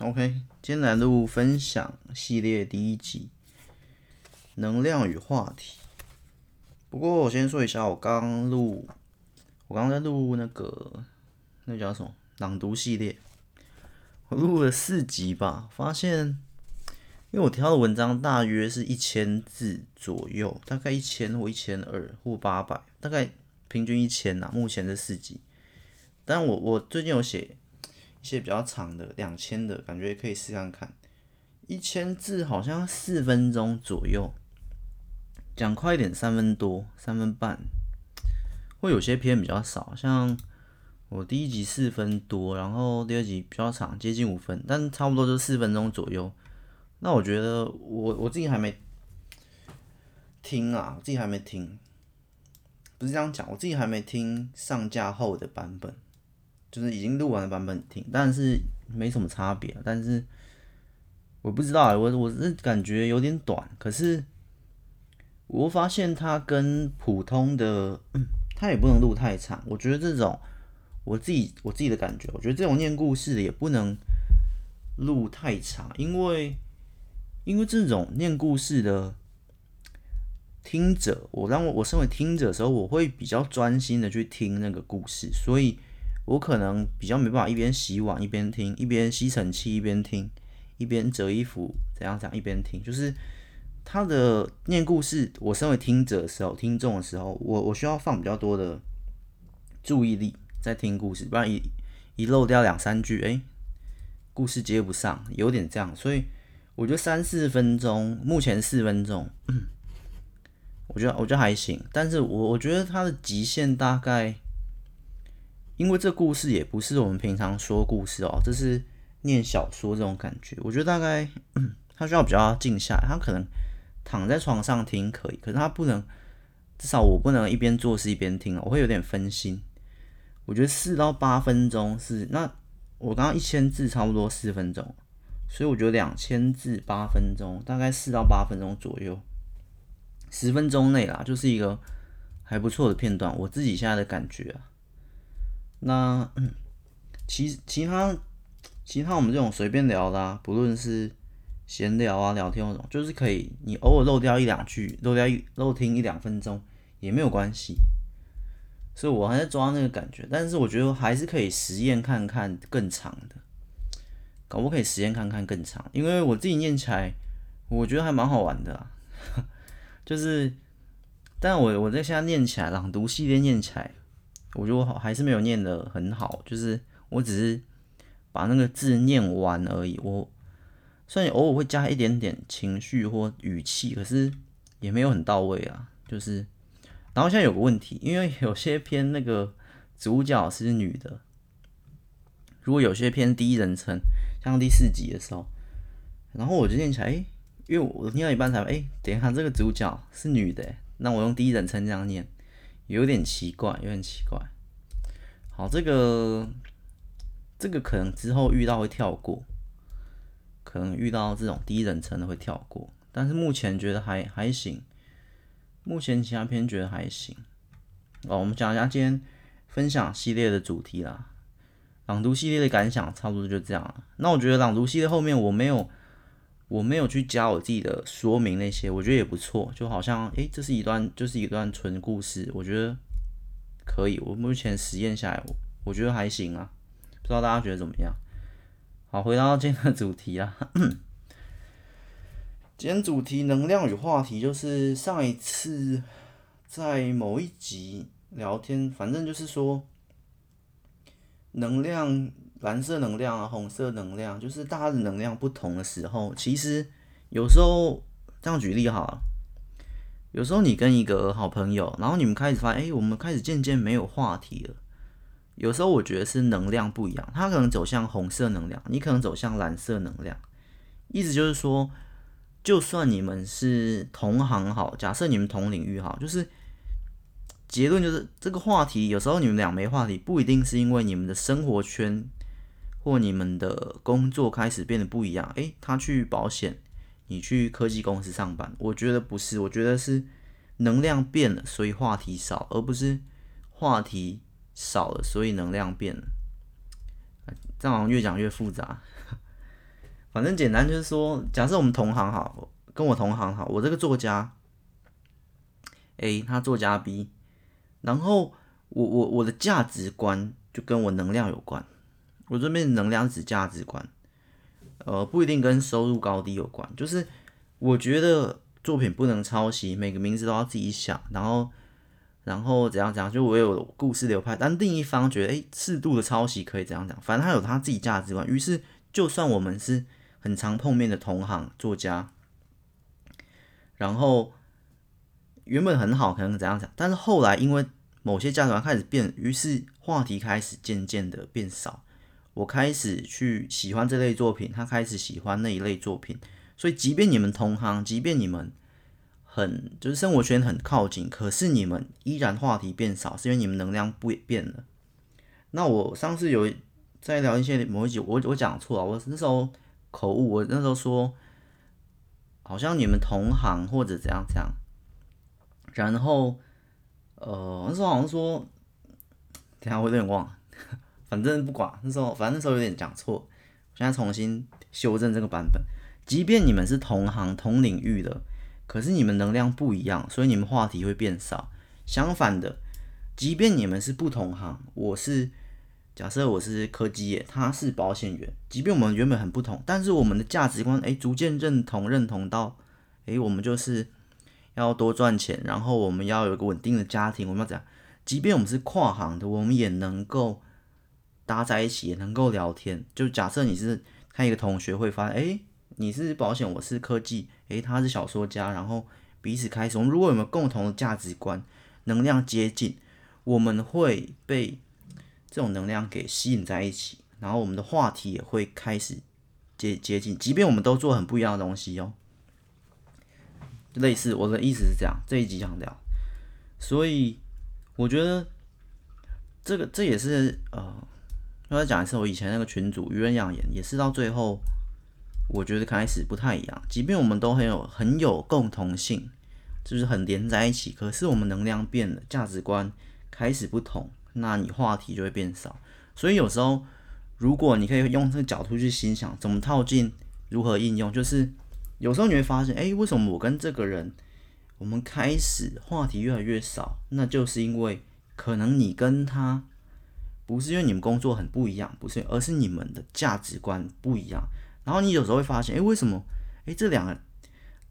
OK，今天来录分享系列第一集，能量与话题。不过我先说一下，我刚录，我刚在录那个，那叫什么朗读系列，我录了四集吧，发现，因为我挑的文章大约是一千字左右，大概一千或一千二或八百，大概平均一千呐。目前这四集，但我我最近有写一些比较长的两千的，感觉可以试看看，一千字好像四分钟左右。讲快一点，三分多，三分半，会有些篇比较少，像我第一集四分多，然后第二集比较长，接近五分，但差不多就四分钟左右。那我觉得我我自己还没听啊，我自己还没听，不是这样讲，我自己还没听上架后的版本，就是已经录完的版本听，但是没什么差别，但是我不知道，我我是感觉有点短，可是。我发现它跟普通的，它也不能录太长。我觉得这种，我自己我自己的感觉，我觉得这种念故事的也不能录太长，因为因为这种念故事的听者，我让我我身为听者的时候，我会比较专心的去听那个故事，所以我可能比较没办法一边洗碗一边听，一边吸尘器一边听，一边折衣服怎样怎样一边听，就是。他的念故事，我身为听者的时候，听众的时候，我我需要放比较多的注意力在听故事，不然一一漏掉两三句，哎，故事接不上，有点这样。所以我觉得三四分钟，目前四分钟，我觉得我觉得还行。但是我我觉得它的极限大概，因为这故事也不是我们平常说故事哦，这是念小说这种感觉。我觉得大概 它需要比较静下来，它可能。躺在床上听可以，可是他不能，至少我不能一边做事一边听，我会有点分心。我觉得四到八分钟是那，我刚刚一千字差不多四分钟，所以我觉得两千字八分钟，大概四到八分钟左右，十分钟内啦，就是一个还不错的片段。我自己现在的感觉啊，那其其他其他我们这种随便聊啦、不论是。闲聊啊，聊天那种，就是可以，你偶尔漏掉一两句，漏掉一漏听一两分钟也没有关系。所以我还在抓那个感觉，但是我觉得还是可以实验看看更长的，可不可以实验看看更长？因为我自己念起来，我觉得还蛮好玩的。就是，但我我在现在念起来，朗读系列念起来，我觉得我好还是没有念得很好，就是我只是把那个字念完而已，我。虽然偶尔会加一点点情绪或语气，可是也没有很到位啊。就是，然后现在有个问题，因为有些篇那个主角是女的，如果有些篇第一人称，像第四集的时候，然后我就念起来，哎，因为我念到一半才，哎，等一下这个主角是女的，那我用第一人称这样念，有点奇怪，有点奇怪。好，这个这个可能之后遇到会跳过。可能遇到这种第一人称的会跳过，但是目前觉得还还行。目前其他篇觉得还行。哦，我们讲一下今天分享系列的主题啦。朗读系列的感想差不多就这样了。那我觉得朗读系列后面我没有我没有去加我自己的说明那些，我觉得也不错。就好像诶，这是一段就是一段纯故事，我觉得可以。我目前实验下来，我觉得还行啊。不知道大家觉得怎么样？好，回到今天的主题啊。今天主题能量与话题，就是上一次在某一集聊天，反正就是说能量，蓝色能量啊，红色能量，就是大家的能量不同的时候，其实有时候这样举例好了，有时候你跟一个好朋友，然后你们开始发现，哎，我们开始渐渐没有话题了。有时候我觉得是能量不一样，他可能走向红色能量，你可能走向蓝色能量。意思就是说，就算你们是同行好，假设你们同领域好，就是结论就是这个话题，有时候你们俩没话题，不一定是因为你们的生活圈或你们的工作开始变得不一样。诶，他去保险，你去科技公司上班，我觉得不是，我觉得是能量变了，所以话题少，而不是话题。少了，所以能量变了。这样好像越讲越复杂。反正简单就是说，假设我们同行好，跟我同行好，我这个作家 A，他作家 B，然后我我我的价值观就跟我能量有关，我这边能量指价值观，呃，不一定跟收入高低有关，就是我觉得作品不能抄袭，每个名字都要自己想，然后。然后怎样怎样，就我有故事流派，但另一方觉得，哎，适度的抄袭可以怎样讲，反正他有他自己价值观。于是，就算我们是很常碰面的同行作家，然后原本很好，可能怎样讲，但是后来因为某些价值观开始变，于是话题开始渐渐的变少。我开始去喜欢这类作品，他开始喜欢那一类作品，所以即便你们同行，即便你们。很就是生活圈很靠近，可是你们依然话题变少，是因为你们能量不变了。那我上次有在聊一些某一集，我我讲错了，我那时候口误，我那时候说好像你们同行或者怎样怎样，然后呃那时候好像说，等下我有点忘了，反正不管那时候，反正那时候有点讲错，现在重新修正这个版本。即便你们是同行同领域的。可是你们能量不一样，所以你们话题会变少。相反的，即便你们是不同行，我是假设我是科技业，他是保险员，即便我们原本很不同，但是我们的价值观诶逐渐认同，认同到诶我们就是要多赚钱，然后我们要有一个稳定的家庭，我们要怎样？即便我们是跨行的，我们也能够搭在一起，也能够聊天。就假设你是看一个同学会发现，诶你是保险，我是科技。诶，他是小说家，然后彼此开始。我们如果有没有共同的价值观，能量接近，我们会被这种能量给吸引在一起，然后我们的话题也会开始接接近，即便我们都做很不一样的东西哦。类似我的意思是这样，这一集想聊，所以我觉得这个这也是呃，要再讲一次，我以前那个群主余人养颜也是到最后。我觉得开始不太一样，即便我们都很有很有共同性，就是很连在一起，可是我们能量变了，价值观开始不同，那你话题就会变少。所以有时候，如果你可以用这个角度去心想，怎么套进，如何应用，就是有时候你会发现，哎，为什么我跟这个人，我们开始话题越来越少？那就是因为可能你跟他不是因为你们工作很不一样，不是，而是你们的价值观不一样。然后你有时候会发现，哎，为什么？哎，这两个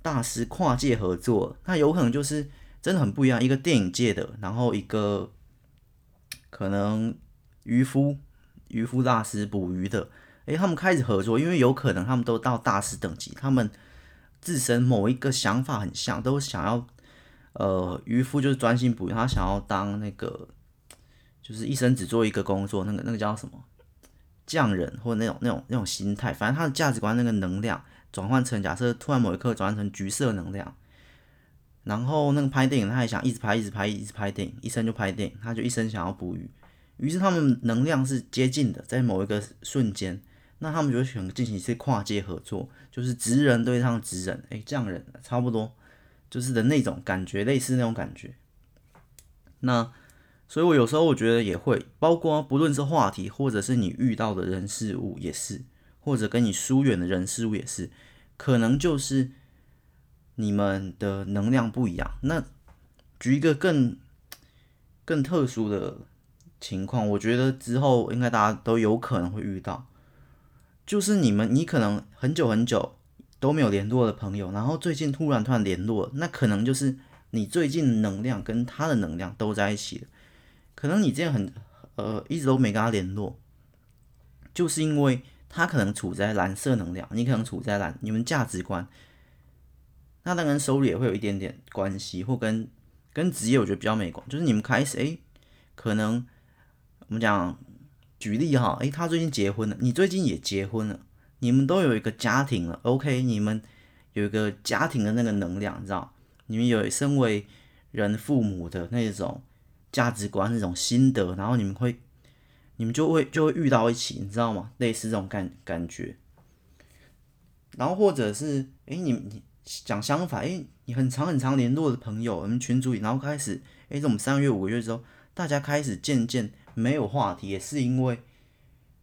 大师跨界合作，那有可能就是真的很不一样。一个电影界的，然后一个可能渔夫，渔夫大师捕鱼的，哎，他们开始合作，因为有可能他们都到大师等级，他们自身某一个想法很像，都想要，呃，渔夫就是专心捕鱼，他想要当那个，就是一生只做一个工作，那个那个叫什么？匠人或者那种那种那种心态，反正他的价值观那个能量转换成假设突然某一刻转换成橘色能量，然后那个拍电影他还想一直拍一直拍一直拍电影，一生就拍电影，他就一生想要捕鱼，于是他们能量是接近的，在某一个瞬间，那他们就选进行一次跨界合作，就是职人对上职人，哎，匠人差不多就是的那种感觉，类似那种感觉，那。所以，我有时候我觉得也会，包括不论是话题，或者是你遇到的人事物也是，或者跟你疏远的人事物也是，可能就是你们的能量不一样。那举一个更更特殊的情况，我觉得之后应该大家都有可能会遇到，就是你们你可能很久很久都没有联络的朋友，然后最近突然突然联络，那可能就是你最近能量跟他的能量都在一起了。可能你这样很呃一直都没跟他联络，就是因为他可能处在蓝色能量，你可能处在蓝，你们价值观，那当然收入也会有一点点关系，或跟跟职业我觉得比较没关，就是你们开始诶，可能我们讲举例哈，诶，他最近结婚了，你最近也结婚了，你们都有一个家庭了，OK，你们有一个家庭的那个能量，你知道，你们有身为人父母的那种。价值观那种心得，然后你们会，你们就会就会遇到一起，你知道吗？类似这种感感觉。然后或者是，诶，你你讲相反，诶，你很长很长联络的朋友，我们群组里，然后开始，诶，这种三个月五个月之后，大家开始渐渐没有话题，也是因为，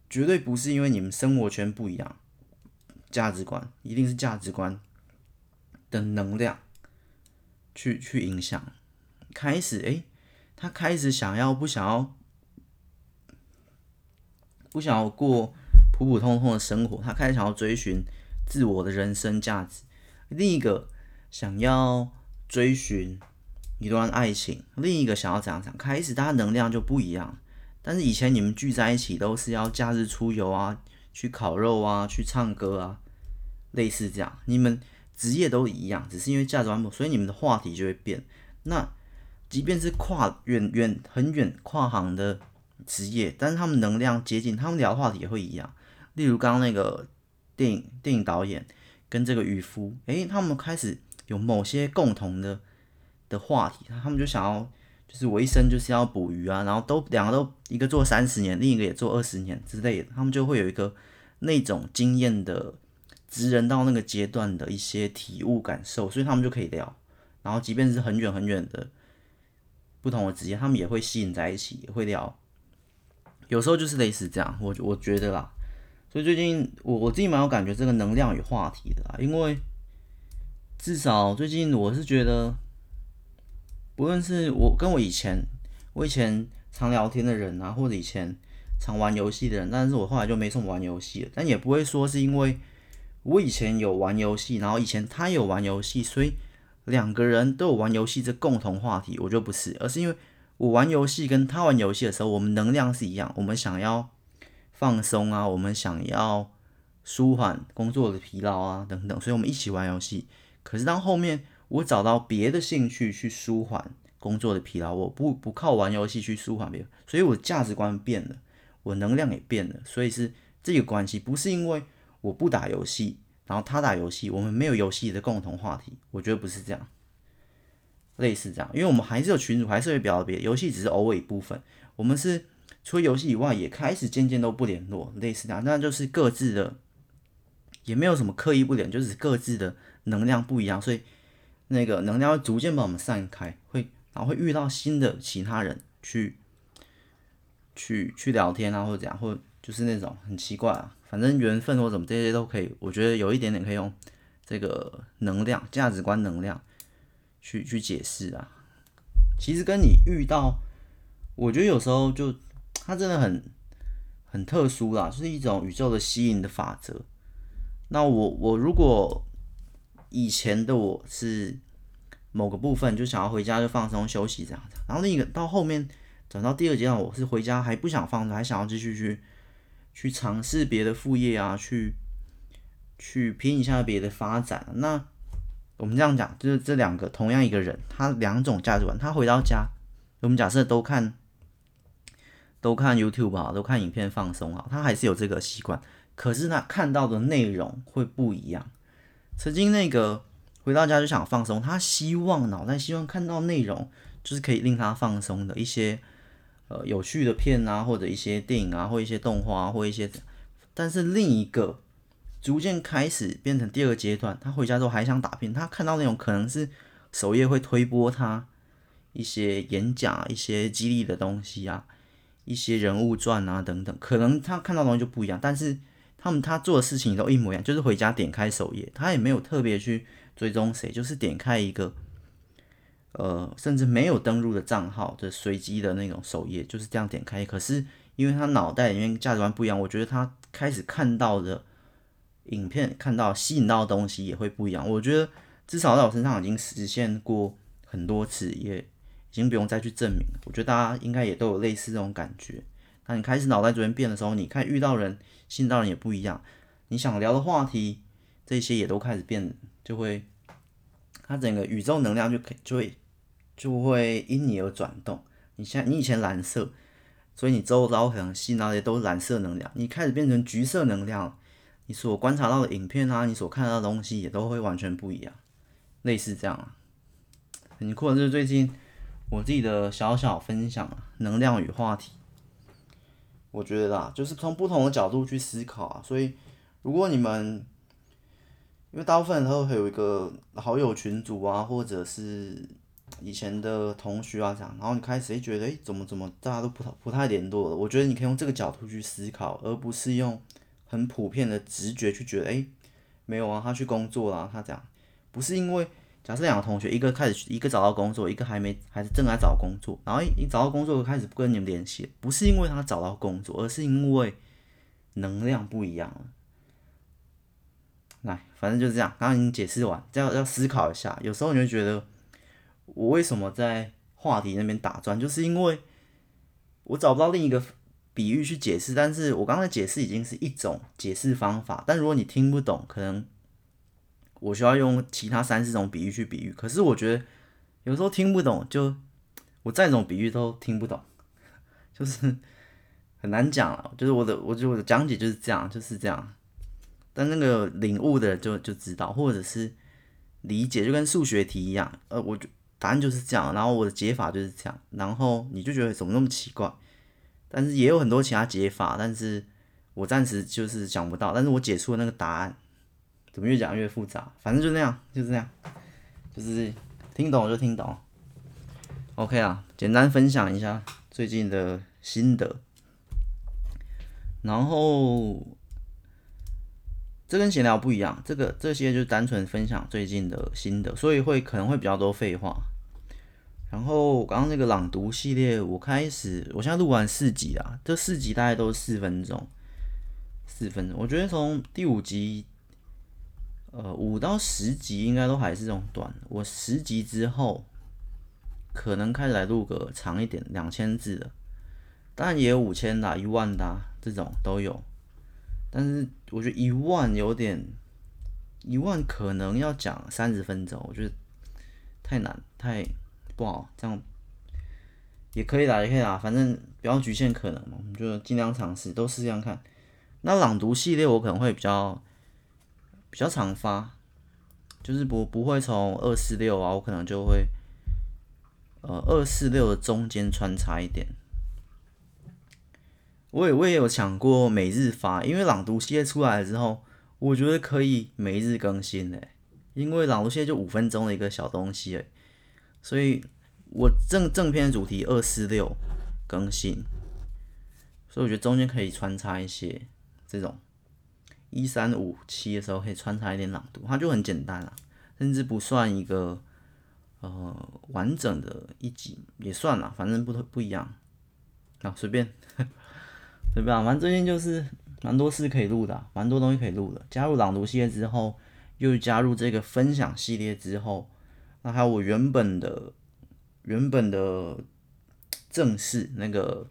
绝对不是因为你们生活圈不一样，价值观，一定是价值观的能量去去影响。开始，诶，他开始想要不想要不想要过普普通通的生活，他开始想要追寻自我的人生价值。另一个想要追寻一段爱情，另一个想要怎样怎样，开始大家能量就不一样。但是以前你们聚在一起都是要假日出游啊，去烤肉啊，去唱歌啊，类似这样。你们职业都一样，只是因为价值观不，所以你们的话题就会变。那即便是跨远远很远跨行的职业，但是他们能量接近，他们聊的话题也会一样。例如刚刚那个电影电影导演跟这个渔夫，诶，他们开始有某些共同的的话题，他们就想要。就是我一生就是要捕鱼啊，然后都两个都一个做三十年，另一个也做二十年之类的，他们就会有一个那种经验的职人到那个阶段的一些体悟感受，所以他们就可以聊。然后即便是很远很远的不同的职业，他们也会吸引在一起，也会聊。有时候就是类似这样，我我觉得啦。所以最近我我自己蛮有感觉这个能量与话题的啦，因为至少最近我是觉得。不论是我跟我以前，我以前常聊天的人啊，或者以前常玩游戏的人，但是我后来就没什么玩游戏了。但也不会说是因为我以前有玩游戏，然后以前他有玩游戏，所以两个人都有玩游戏这共同话题，我觉得不是，而是因为我玩游戏跟他玩游戏的时候，我们能量是一样，我们想要放松啊，我们想要舒缓工作的疲劳啊等等，所以我们一起玩游戏。可是当后面。我找到别的兴趣去舒缓工作的疲劳，我不不靠玩游戏去舒缓别人，所以我的价值观变了，我能量也变了，所以是这个关系，不是因为我不打游戏，然后他打游戏，我们没有游戏的共同话题，我觉得不是这样，类似这样，因为我们还是有群主，还是会表达别的，游戏只是偶尔一部分，我们是除了游戏以外，也开始渐渐都不联络，类似这样，那就是各自的，也没有什么刻意不联，就是各自的能量不一样，所以。那个能量会逐渐把我们散开，会然后会遇到新的其他人去去去聊天啊，或者怎样，或就是那种很奇怪啊，反正缘分或什么这些都可以，我觉得有一点点可以用这个能量、价值观、能量去去解释啊。其实跟你遇到，我觉得有时候就它真的很很特殊啦，就是一种宇宙的吸引的法则。那我我如果。以前的我是某个部分就想要回家就放松休息这样子，然后另一个到后面转到第二阶段，我是回家还不想放松，还想要继续去去尝试别的副业啊，去去拼一下别的发展。那我们这样讲，就是这两个同样一个人，他两种价值观，他回到家，我们假设都看都看 YouTube 啊，都看影片放松啊，他还是有这个习惯，可是他看到的内容会不一样。曾经那个回到家就想放松，他希望脑袋希望看到内容，就是可以令他放松的一些呃有趣的片啊，或者一些电影啊，或一些动画，或一些。但是另一个逐渐开始变成第二个阶段，他回家之后还想打片，他看到那种可能是首页会推播他一些演讲，一些激励的东西啊，一些人物传啊等等，可能他看到的东西就不一样，但是。他们他做的事情都一模一样，就是回家点开首页，他也没有特别去追踪谁，就是点开一个，呃，甚至没有登录的账号的随机的那种首页，就是这样点开。可是因为他脑袋里面价值观不一样，我觉得他开始看到的影片，看到吸引到的东西也会不一样。我觉得至少在我身上已经实现过很多次，也已经不用再去证明。我觉得大家应该也都有类似这种感觉。当你开始脑袋逐渐变的时候，你看遇到人。吸引到人也不一样，你想聊的话题，这些也都开始变，就会，它整个宇宙能量就可就会就会因你而转动。你现在你以前蓝色，所以你周遭可能吸到的都是蓝色能量，你开始变成橘色能量，你所观察到的影片啊，你所看到的东西也都会完全不一样，类似这样啊。很酷的是最近我自己的小小分享，能量与话题。我觉得啦，就是从不同的角度去思考啊。所以，如果你们，因为大部分人都会有一个好友群组啊，或者是以前的同学啊这样，然后你开始觉得，诶，怎么怎么大家都不太不太联络了。我觉得你可以用这个角度去思考，而不是用很普遍的直觉去觉得，诶，没有啊，他去工作了，他这样，不是因为假设两个同学，一个开始一个找到工作，一个还没还是正在找工作，然后一找到工作开始不跟你们联系，不是因为他找到工作，而是因为能量不一样了。来，反正就是这样，刚刚已经解释完，这样要思考一下，有时候你会觉得我为什么在话题那边打转，就是因为我找不到另一个。比喻去解释，但是我刚才解释已经是一种解释方法，但如果你听不懂，可能我需要用其他三四种比喻去比喻。可是我觉得有时候听不懂，就我再种比喻都听不懂，就是很难讲了。就是我的，我觉得我的讲解就是这样，就是这样。但那个领悟的就就知道，或者是理解，就跟数学题一样，呃，我就答案就是这样，然后我的解法就是这样，然后你就觉得怎么那么奇怪？但是也有很多其他解法，但是我暂时就是想不到。但是我解出了那个答案，怎么越讲越复杂？反正就那样，就是这样，就是听懂就听懂。OK 啊，简单分享一下最近的心得。然后这跟闲聊不一样，这个这些就是单纯分享最近的心得，所以会可能会比较多废话。然后刚刚那个朗读系列，我开始，我现在录完四集啦，这四集大概都是四分钟，四分钟。我觉得从第五集，呃，五到十集应该都还是这种短。我十集之后，可能开始来录个长一点，两千字的，当然也有五千的、一万的这种都有。但是我觉得一万有点，一万可能要讲三十分钟，我觉得太难，太。不好，这样也可以啦，也可以啦，反正不要局限可能嘛，我们就尽量尝试，都试试看。那朗读系列我可能会比较比较常发，就是不不会从二四六啊，我可能就会呃二四六的中间穿插一点。我也我也有想过每日发，因为朗读系列出来了之后，我觉得可以每日更新嘞，因为朗读系列就五分钟的一个小东西诶。所以，我正正片主题二四六更新，所以我觉得中间可以穿插一些这种一三五七的时候可以穿插一点朗读，它就很简单了，甚至不算一个呃完整的一集也算了，反正不不一样，啊随便对吧，反正最近就是蛮多事可以录的，蛮多东西可以录的。加入朗读系列之后，又加入这个分享系列之后。那还有我原本的原本的正式那个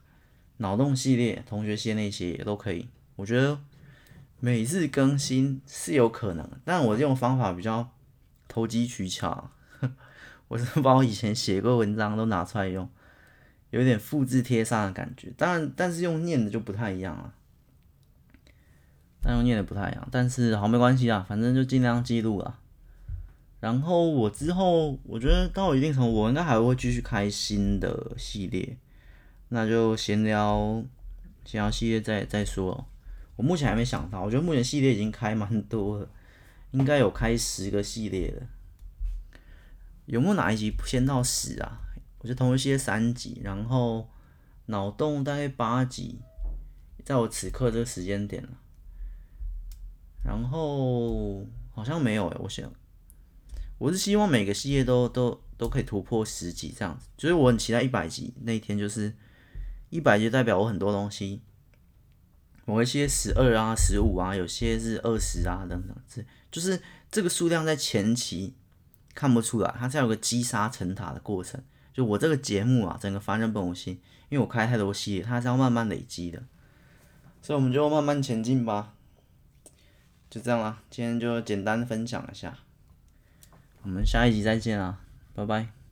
脑洞系列、同学系那些也都可以。我觉得每日更新是有可能，但我这种方法比较投机取巧。我是把我以前写过文章都拿出来用，有点复制贴上的感觉。当然，但是用念的就不太一样了。但用念的不太一样，但是好没关系啊，反正就尽量记录了。然后我之后，我觉得到一定程度，我应该还会继续开新的系列，那就闲聊，闲聊系列再再说。我目前还没想到，我觉得目前系列已经开蛮多了，应该有开十个系列了。有没有哪一集先到十啊？我就同学系列三集，然后脑洞大概八集，在我此刻这个时间点了。然后好像没有诶，我想。我是希望每个系列都都都可以突破十集这样子，就是我很期待一百集那一天，就是一百集代表我很多东西，某一些十二啊、十五啊，有些是二十啊等等，这就是这个数量在前期看不出来，它才有个积沙成塔的过程。就我这个节目啊，整个凡人本无心，因为我开太多戏，它是要慢慢累积的，所以我们就慢慢前进吧。就这样啦，今天就简单分享一下。我们下一集再见啦，拜拜。